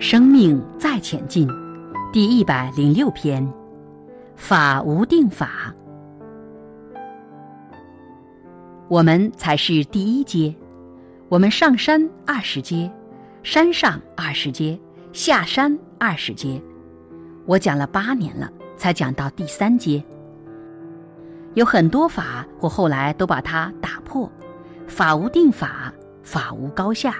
生命再前进，第一百零六篇：法无定法。我们才是第一阶，我们上山二十阶，山上二十阶，下山二十阶。我讲了八年了，才讲到第三阶。有很多法，我后来都把它打破。法无定法，法无高下。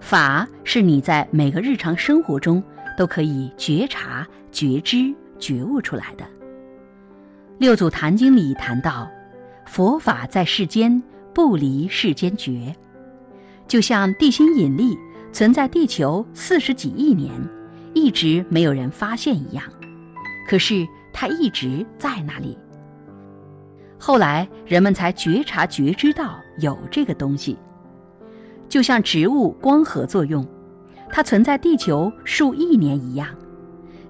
法是你在每个日常生活中都可以觉察、觉知、觉悟出来的。六祖坛经里谈到，佛法在世间不离世间觉，就像地心引力存在地球四十几亿年，一直没有人发现一样。可是它一直在那里。后来人们才觉察、觉知到有这个东西。就像植物光合作用，它存在地球数亿年一样，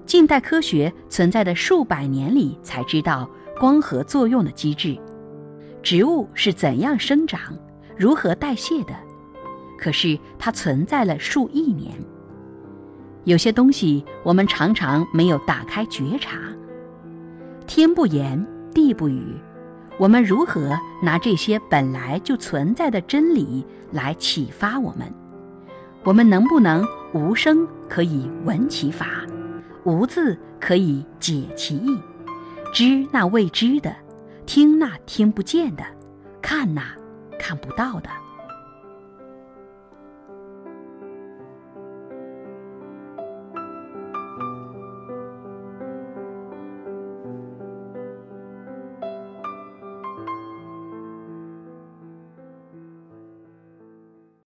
近代科学存在的数百年里才知道光合作用的机制，植物是怎样生长、如何代谢的。可是它存在了数亿年。有些东西我们常常没有打开觉察。天不言，地不语。我们如何拿这些本来就存在的真理来启发我们？我们能不能无声可以闻其法，无字可以解其意，知那未知的，听那听不见的，看那看不到的？